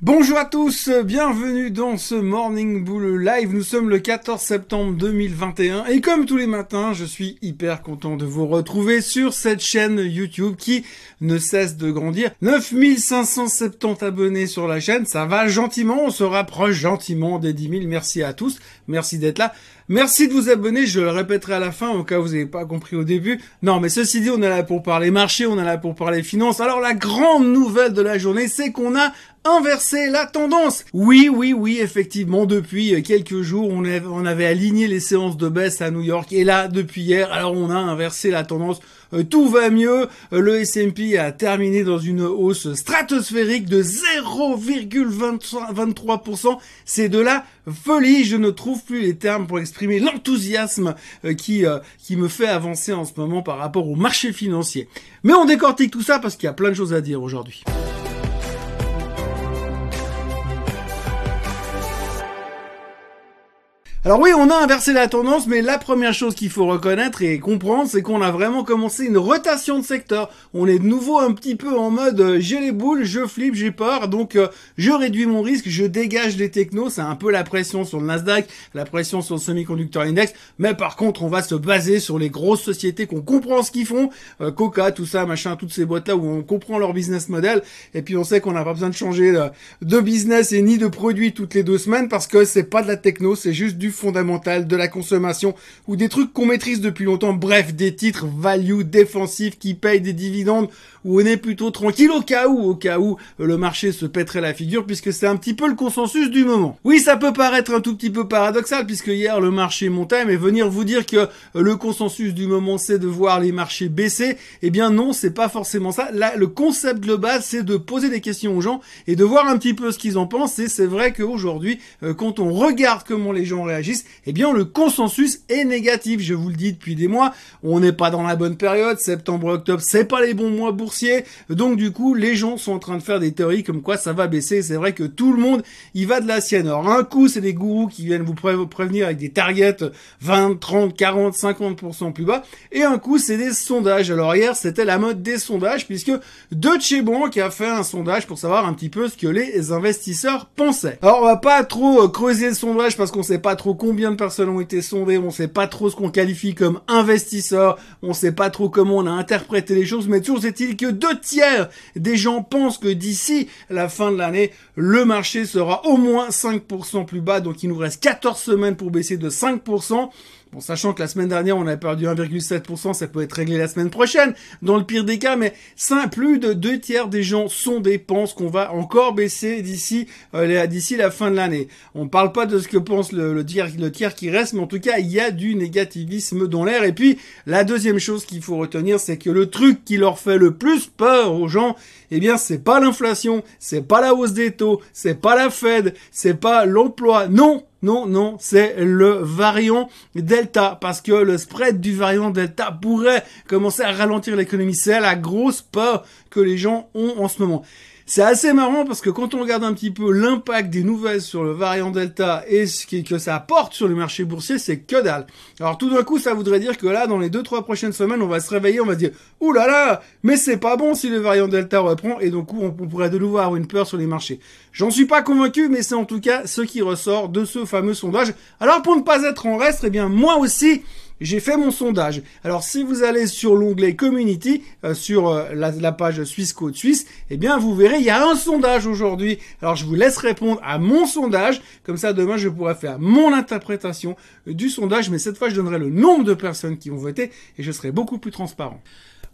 Bonjour à tous, bienvenue dans ce Morning Bull Live. Nous sommes le 14 septembre 2021 et comme tous les matins, je suis hyper content de vous retrouver sur cette chaîne YouTube qui ne cesse de grandir. 9570 abonnés sur la chaîne, ça va gentiment, on se rapproche gentiment des 10 000. Merci à tous, merci d'être là. Merci de vous abonner, je le répéterai à la fin au cas où vous n'avez pas compris au début. Non, mais ceci dit, on est là pour parler marché, on est là pour parler finance. Alors la grande nouvelle de la journée, c'est qu'on a inversé la tendance. Oui, oui, oui, effectivement, depuis quelques jours, on, on avait aligné les séances de baisse à New York. Et là, depuis hier, alors on a inversé la tendance. Euh, tout va mieux. Euh, le S&P a terminé dans une hausse stratosphérique de 0,23%. C'est de la folie. Je ne trouve plus les termes pour exprimer l'enthousiasme euh, qui, qui me fait avancer en ce moment par rapport au marché financier. Mais on décortique tout ça parce qu'il y a plein de choses à dire aujourd'hui. Alors oui, on a inversé la tendance, mais la première chose qu'il faut reconnaître et comprendre, c'est qu'on a vraiment commencé une rotation de secteur. On est de nouveau un petit peu en mode euh, j'ai les boules, je flippe, j'ai peur, donc euh, je réduis mon risque, je dégage les technos. C'est un peu la pression sur le Nasdaq, la pression sur le semi-conducteur index. Mais par contre, on va se baser sur les grosses sociétés qu'on comprend ce qu'ils font, euh, Coca, tout ça, machin, toutes ces boîtes là où on comprend leur business model. Et puis on sait qu'on n'a pas besoin de changer de business et ni de produit toutes les deux semaines parce que c'est pas de la techno, c'est juste du fondamentale de la consommation ou des trucs qu'on maîtrise depuis longtemps. Bref, des titres value défensifs qui payent des dividendes où on est plutôt tranquille au cas où, au cas où le marché se pèterait la figure puisque c'est un petit peu le consensus du moment. Oui, ça peut paraître un tout petit peu paradoxal puisque hier le marché montait, mais venir vous dire que le consensus du moment c'est de voir les marchés baisser, eh bien non, c'est pas forcément ça. Là, le concept global c'est de poser des questions aux gens et de voir un petit peu ce qu'ils en pensent et c'est vrai qu'aujourd'hui, euh, quand on regarde comment les gens réagissent, eh bien le consensus est négatif. Je vous le dis depuis des mois, on n'est pas dans la bonne période, septembre, octobre, c'est pas les bons mois boursiers. Donc du coup, les gens sont en train de faire des théories comme quoi ça va baisser. C'est vrai que tout le monde y va de la sienne. Alors un coup, c'est des gourous qui viennent vous prévenir avec des targets 20, 30, 40, 50% plus bas. Et un coup, c'est des sondages. Alors hier, c'était la mode des sondages puisque Deutsche Bank a fait un sondage pour savoir un petit peu ce que les investisseurs pensaient. Alors on va pas trop euh, creuser le sondage parce qu'on sait pas trop combien de personnes ont été sondées, on sait pas trop ce qu'on qualifie comme investisseur, on sait pas trop comment on a interprété les choses, mais toujours est-il que deux tiers des gens pensent que d'ici la fin de l'année, le marché sera au moins 5% plus bas, donc il nous reste 14 semaines pour baisser de 5%. Bon, sachant que la semaine dernière, on a perdu 1,7%, ça peut être réglé la semaine prochaine, dans le pire des cas, mais plus de deux tiers des gens sondés pensent qu'on va encore baisser d'ici euh, d'ici la fin de l'année. On ne parle pas de ce que pense le, le, tiers, le tiers qui reste, mais en tout cas, il y a du négativisme dans l'air. Et puis, la deuxième chose qu'il faut retenir, c'est que le truc qui leur fait le plus peur aux gens, eh bien, c'est pas l'inflation, c'est pas la hausse des taux, c'est pas la Fed, c'est pas l'emploi. Non, non, non, c'est le variant Delta, parce que le spread du variant Delta pourrait commencer à ralentir l'économie. C'est la grosse peur que les gens ont en ce moment. C'est assez marrant parce que quand on regarde un petit peu l'impact des nouvelles sur le variant Delta et ce que ça apporte sur le marché boursier, c'est que dalle. Alors tout d'un coup, ça voudrait dire que là, dans les deux trois prochaines semaines, on va se réveiller, on va se dire, ouh là là, mais c'est pas bon si le variant Delta reprend et donc on, on pourrait de nouveau avoir une peur sur les marchés. J'en suis pas convaincu, mais c'est en tout cas ce qui ressort de ce fameux sondage. Alors pour ne pas être en reste, eh bien moi aussi, j'ai fait mon sondage. Alors si vous allez sur l'onglet Community, euh, sur euh, la, page Suisse Code Suisse, eh bien vous verrez, il y a un sondage aujourd'hui. Alors je vous laisse répondre à mon sondage, comme ça demain je pourrai faire mon interprétation du sondage, mais cette fois je donnerai le nombre de personnes qui ont voté et je serai beaucoup plus transparent.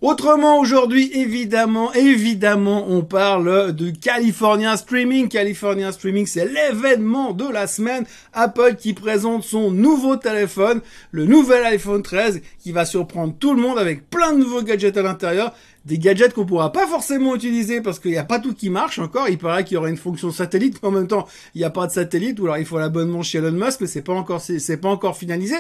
Autrement, aujourd'hui, évidemment, évidemment, on parle de California Streaming. California Streaming, c'est l'événement de la semaine. Apple qui présente son nouveau téléphone, le nouvel iPhone 13, qui va surprendre tout le monde avec plein de nouveaux gadgets à l'intérieur. Des gadgets qu'on pourra pas forcément utiliser parce qu'il n'y a pas tout qui marche encore. Il paraît qu'il y aurait une fonction satellite, mais en même temps, il n'y a pas de satellite, ou alors il faut l'abonnement chez Elon Musk, mais c'est pas encore, c'est pas encore finalisé.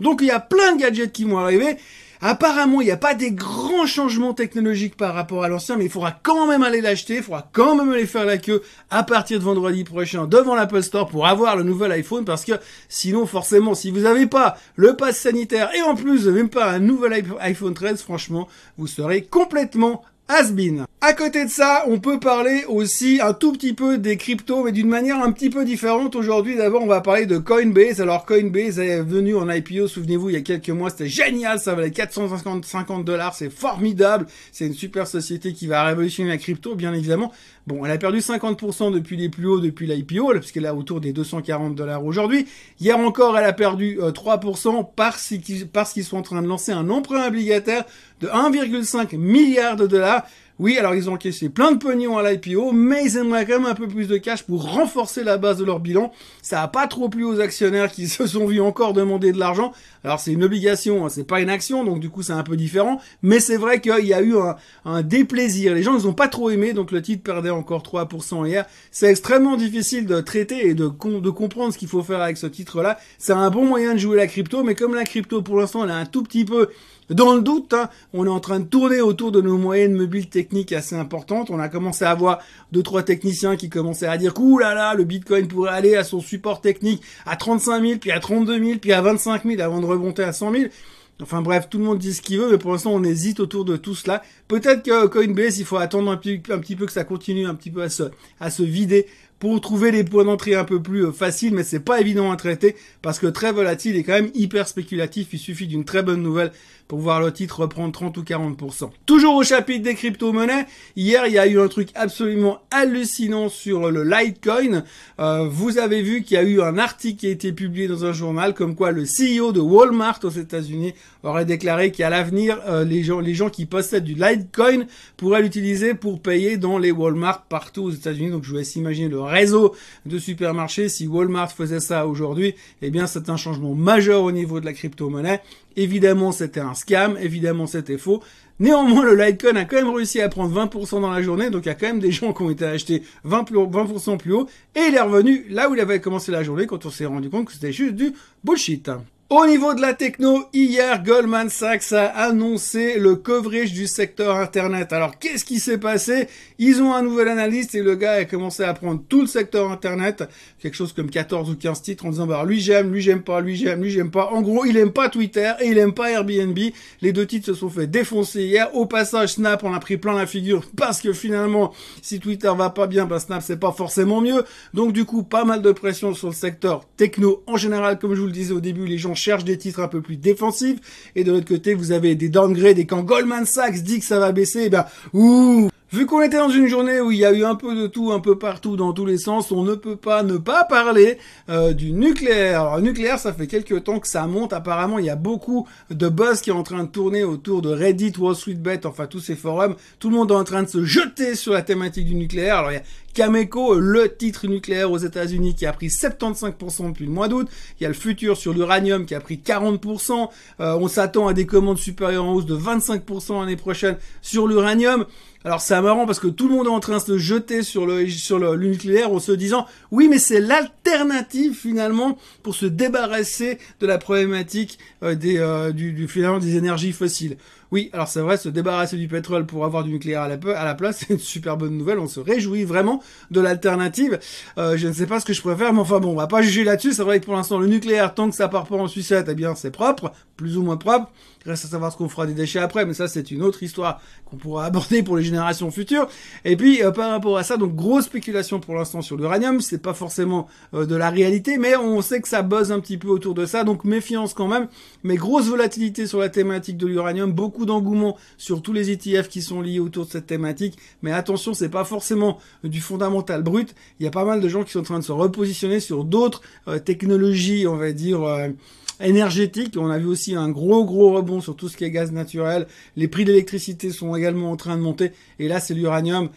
Donc il y a plein de gadgets qui vont arriver. Apparemment, il n'y a pas des grands changements technologiques par rapport à l'ancien, mais il faudra quand même aller l'acheter, il faudra quand même aller faire la queue à partir de vendredi prochain devant l'Apple Store pour avoir le nouvel iPhone, parce que sinon, forcément, si vous n'avez pas le pass sanitaire et en plus même pas un nouvel iPhone 13, franchement, vous serez complètement has À côté de ça, on peut parler aussi un tout petit peu des cryptos, mais d'une manière un petit peu différente. Aujourd'hui, d'abord, on va parler de Coinbase. Alors, Coinbase est venu en IPO, souvenez-vous, il y a quelques mois, c'était génial, ça valait 450 dollars, c'est formidable. C'est une super société qui va révolutionner la crypto, bien évidemment. Bon, elle a perdu 50% depuis les plus hauts, depuis l'IPO, puisqu'elle est autour des 240 dollars aujourd'hui. Hier encore, elle a perdu 3% euh, parce qu'ils sont en train de lancer un emprunt obligataire de 1,5 milliard de dollars oui, alors ils ont encaissé plein de pognon à l'IPO, mais ils aimeraient quand même un peu plus de cash pour renforcer la base de leur bilan. Ça a pas trop plu aux actionnaires qui se sont vus encore demander de l'argent. Alors c'est une obligation, hein, c'est pas une action, donc du coup c'est un peu différent. Mais c'est vrai qu'il y a eu un, déplaisir. Les gens ils ont pas trop aimé, donc le titre perdait encore 3% hier. C'est extrêmement difficile de traiter et de, de comprendre ce qu'il faut faire avec ce titre-là. C'est un bon moyen de jouer la crypto, mais comme la crypto pour l'instant elle a un tout petit peu dans le doute, hein, on est en train de tourner autour de nos moyennes mobiles techniques assez importantes. On a commencé à voir deux trois techniciens qui commençaient à dire qu'ouh là là, le Bitcoin pourrait aller à son support technique à 35 000, puis à 32 000, puis à 25 000 avant de remonter à 100 000. Enfin bref, tout le monde dit ce qu'il veut, mais pour l'instant on hésite autour de tout cela. Peut-être que Coinbase, il faut attendre un petit, un petit peu que ça continue un petit peu à se, à se vider pour trouver les points d'entrée un peu plus euh, faciles, mais c'est pas évident à traiter parce que très volatile et quand même hyper spéculatif. Il suffit d'une très bonne nouvelle pour voir le titre reprendre 30 ou 40%. Toujours au chapitre des crypto-monnaies, hier il y a eu un truc absolument hallucinant sur le Litecoin. Euh, vous avez vu qu'il y a eu un article qui a été publié dans un journal comme quoi le CEO de Walmart aux États-Unis aurait déclaré qu'à l'avenir euh, les gens les gens qui possèdent du Litecoin pourraient l'utiliser pour payer dans les Walmart partout aux États-Unis. Donc je vous laisse imaginer le réseau de supermarchés si Walmart faisait ça aujourd'hui, eh bien c'est un changement majeur au niveau de la crypto-monnaie. Évidemment, c'était un scam, évidemment, c'était faux. Néanmoins, le Litecoin a quand même réussi à prendre 20% dans la journée, donc il y a quand même des gens qui ont été achetés 20%, 20 plus haut, et il est revenu là où il avait commencé la journée quand on s'est rendu compte que c'était juste du bullshit. Au niveau de la techno, hier, Goldman Sachs a annoncé le coverage du secteur Internet. Alors, qu'est-ce qui s'est passé? Ils ont un nouvel analyste et le gars a commencé à prendre tout le secteur Internet, quelque chose comme 14 ou 15 titres, en disant, bah, lui j'aime, lui j'aime pas, lui j'aime, lui j'aime pas. En gros, il aime pas Twitter et il aime pas Airbnb. Les deux titres se sont fait défoncer hier. Au passage, Snap, on a pris plein la figure parce que finalement, si Twitter va pas bien, bah, Snap c'est pas forcément mieux. Donc, du coup, pas mal de pression sur le secteur techno en général, comme je vous le disais au début, les gens cherche des titres un peu plus défensifs. Et de l'autre côté, vous avez des downgrades. Et quand Goldman Sachs dit que ça va baisser, eh ben, ouh, Vu qu'on était dans une journée où il y a eu un peu de tout, un peu partout, dans tous les sens, on ne peut pas ne pas parler euh, du nucléaire. Alors, nucléaire, ça fait quelques temps que ça monte. Apparemment, il y a beaucoup de buzz qui est en train de tourner autour de Reddit, Wall Street Bet, enfin tous ces forums. Tout le monde est en train de se jeter sur la thématique du nucléaire. Alors, il y a Cameco, le titre nucléaire aux États-Unis qui a pris 75% depuis le mois d'août. Il y a le futur sur l'uranium qui a pris 40%. Euh, on s'attend à des commandes supérieures en hausse de 25% l'année prochaine sur l'uranium. Alors c'est marrant parce que tout le monde est en train de se jeter sur le sur le, nucléaire en se disant oui mais c'est l'alternative finalement pour se débarrasser de la problématique euh, des euh, du, du finalement des énergies fossiles. Oui, alors c'est vrai, se débarrasser du pétrole pour avoir du nucléaire à la, place, c'est une super bonne nouvelle. On se réjouit vraiment de l'alternative. Euh, je ne sais pas ce que je préfère, mais enfin bon, on va pas juger là-dessus. C'est vrai que pour l'instant, le nucléaire, tant que ça part pas en sucette, eh bien c'est propre, plus ou moins propre. Reste à savoir ce qu'on fera des déchets après, mais ça c'est une autre histoire qu'on pourra aborder pour les générations futures. Et puis euh, par rapport à ça, donc grosse spéculation pour l'instant sur l'uranium, c'est pas forcément euh, de la réalité, mais on sait que ça buzz un petit peu autour de ça, donc méfiance quand même. Mais grosse volatilité sur la thématique de l'uranium, beaucoup d'engouement sur tous les ETF qui sont liés autour de cette thématique. Mais attention, c'est pas forcément du fondamental brut. Il y a pas mal de gens qui sont en train de se repositionner sur d'autres euh, technologies, on va dire énergétique. On a vu aussi un gros gros rebond sur tout ce qui est gaz naturel. Les prix d'électricité sont également en train de monter. Et là, c'est l'uranium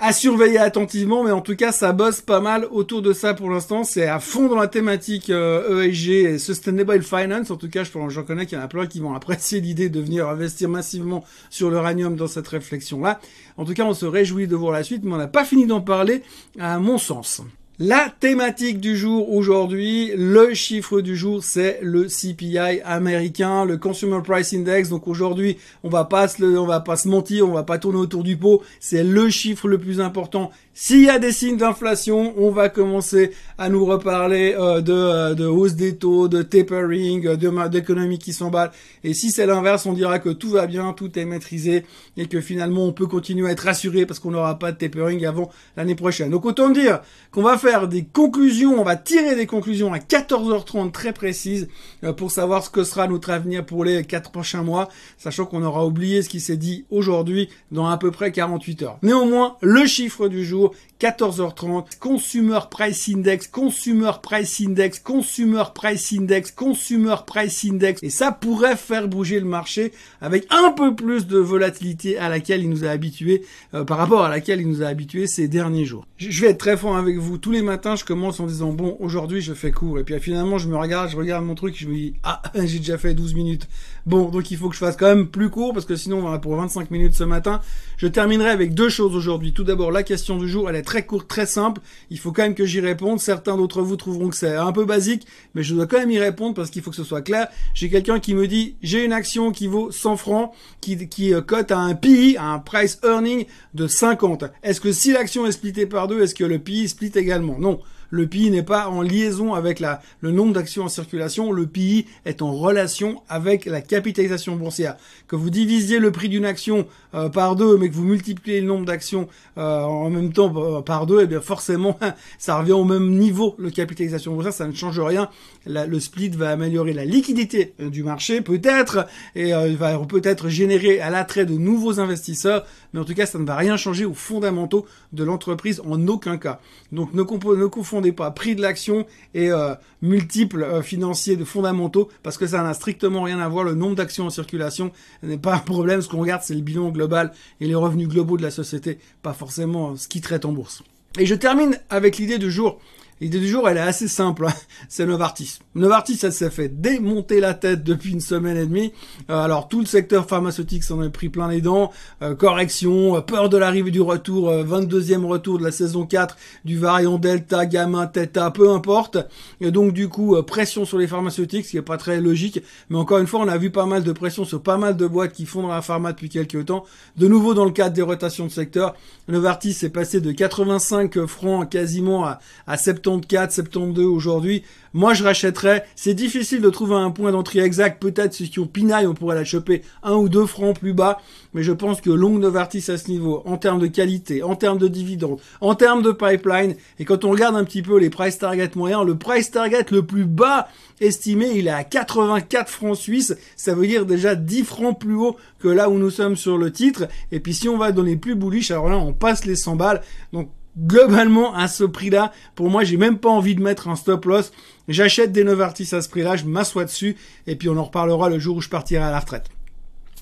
à surveiller attentivement, mais en tout cas, ça bosse pas mal autour de ça pour l'instant. C'est à fond dans la thématique euh, ESG et Sustainable Finance. En tout cas, je j'en connais qu'il y en a plein qui vont apprécier l'idée de venir investir massivement sur l'uranium dans cette réflexion-là. En tout cas, on se réjouit de voir la suite, mais on n'a pas fini d'en parler, à mon sens. La thématique du jour aujourd'hui, le chiffre du jour, c'est le CPI américain, le Consumer Price Index. Donc aujourd'hui, on va pas se, on va pas se mentir, on va pas tourner autour du pot. C'est le chiffre le plus important. S'il y a des signes d'inflation, on va commencer à nous reparler euh, de, euh, de, hausse des taux, de tapering, de d'économie qui s'emballe. Et si c'est l'inverse, on dira que tout va bien, tout est maîtrisé et que finalement on peut continuer à être rassuré parce qu'on n'aura pas de tapering avant l'année prochaine. Donc autant dire qu'on va faire des conclusions, on va tirer des conclusions à 14h30 très précises euh, pour savoir ce que sera notre avenir pour les quatre prochains mois, sachant qu'on aura oublié ce qui s'est dit aujourd'hui dans à peu près 48 heures. Néanmoins, le chiffre du jour, 14h30, Consumer Price Index, Consumer Price Index, Consumer Price Index, Consumer Price Index. Et ça pourrait faire bouger le marché avec un peu plus de volatilité à laquelle il nous a habitués, euh, par rapport à laquelle il nous a habitués ces derniers jours. Je vais être très franc avec vous. Tous les matins, je commence en disant, bon, aujourd'hui, je fais court. Et puis finalement, je me regarde, je regarde mon truc, je me dis, ah, j'ai déjà fait 12 minutes. Bon, donc il faut que je fasse quand même plus court parce que sinon, on va pour 25 minutes ce matin. Je terminerai avec deux choses aujourd'hui. Tout d'abord, la question du jour, elle est très courte, très simple. Il faut quand même que j'y réponde. Certains d'entre vous trouveront que c'est un peu basique, mais je dois quand même y répondre parce qu'il faut que ce soit clair. J'ai quelqu'un qui me dit, j'ai une action qui vaut 100 francs, qui, qui euh, cote à un PI, à un price earning de 50. Est-ce que si l'action est splittée par deux, est-ce que le PI split également? Non le PI n'est pas en liaison avec la, le nombre d'actions en circulation, le PI est en relation avec la capitalisation boursière. Que vous divisiez le prix d'une action euh, par deux, mais que vous multipliez le nombre d'actions euh, en même temps euh, par deux, eh bien forcément, ça revient au même niveau, le capitalisation boursière, ça ne change rien. le split va améliorer la liquidité du marché, peut-être, et va peut-être générer à l'attrait de nouveaux investisseurs, mais en tout cas, ça ne va rien changer aux fondamentaux de l'entreprise en aucun cas. Donc ne, ne confondez pas prix de l'action et euh, multiples euh, financiers de fondamentaux parce que ça n'a strictement rien à voir. Le nombre d'actions en circulation n'est pas un problème. Ce qu'on regarde, c'est le bilan global et les revenus globaux de la société, pas forcément ce qui traite en bourse. Et je termine avec l'idée du jour. L'idée du jour, elle est assez simple. Hein. C'est Novartis. Novartis, ça s'est fait démonter la tête depuis une semaine et demie. Euh, alors, tout le secteur pharmaceutique s'en est pris plein les dents. Euh, correction, euh, peur de l'arrivée du retour, 22e retour de la saison 4 du variant Delta, Gamma, Theta, peu importe. Et donc, du coup, pression sur les pharmaceutiques, ce qui est pas très logique. Mais encore une fois, on a vu pas mal de pression sur pas mal de boîtes qui font dans la pharma depuis quelques temps. De nouveau, dans le cadre des rotations de secteur, Novartis est passé de 85 francs quasiment à, à 70 74, 72 aujourd'hui. Moi, je rachèterais. C'est difficile de trouver un point d'entrée exact. Peut-être qui ont pinaille, on pourrait la choper un ou deux francs plus bas. Mais je pense que Long Novartis à ce niveau, en termes de qualité, en termes de dividendes, en termes de pipeline, et quand on regarde un petit peu les price target moyens, le price target le plus bas estimé, il est à 84 francs suisses. Ça veut dire déjà 10 francs plus haut que là où nous sommes sur le titre. Et puis si on va dans les plus bullish, alors là, on passe les 100 balles. Donc globalement à ce prix-là, pour moi, j'ai même pas envie de mettre un stop loss. J'achète des Novartis à ce prix-là, je m'assois dessus et puis on en reparlera le jour où je partirai à la retraite.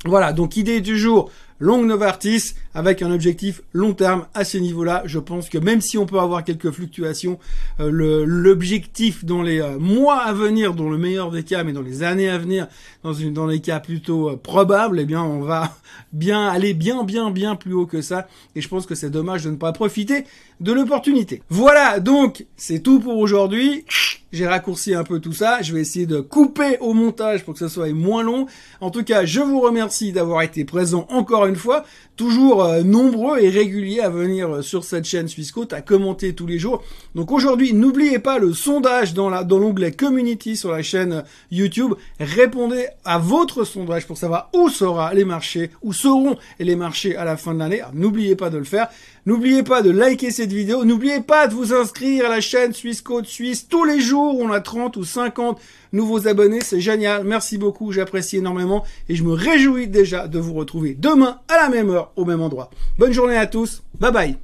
Voilà, donc idée du jour, Long Novartis avec un objectif long terme à ce niveau-là. Je pense que même si on peut avoir quelques fluctuations, euh, l'objectif dans les euh, mois à venir, dans le meilleur des cas, mais dans les années à venir, dans, une, dans les cas plutôt euh, probables, eh bien on va bien aller bien bien bien plus haut que ça. Et je pense que c'est dommage de ne pas profiter de l'opportunité. Voilà, donc c'est tout pour aujourd'hui. J'ai raccourci un peu tout ça. Je vais essayer de couper au montage pour que ce soit moins long. En tout cas, je vous remercie d'avoir été présent encore une fois. Toujours euh, nombreux et réguliers à venir euh, sur cette chaîne Swissquote, à commenter tous les jours. Donc aujourd'hui, n'oubliez pas le sondage dans la dans l'onglet Community sur la chaîne euh, YouTube. Répondez à votre sondage pour savoir où sera les marchés, où seront les marchés à la fin de l'année. N'oubliez pas de le faire. N'oubliez pas de liker cette vidéo. N'oubliez pas de vous inscrire à la chaîne Swissquote Suisse tous les jours. On a 30 ou 50 nouveaux abonnés. C'est génial. Merci beaucoup. J'apprécie énormément et je me réjouis déjà de vous retrouver demain à la même heure au même endroit. Bonne journée à tous. Bye bye.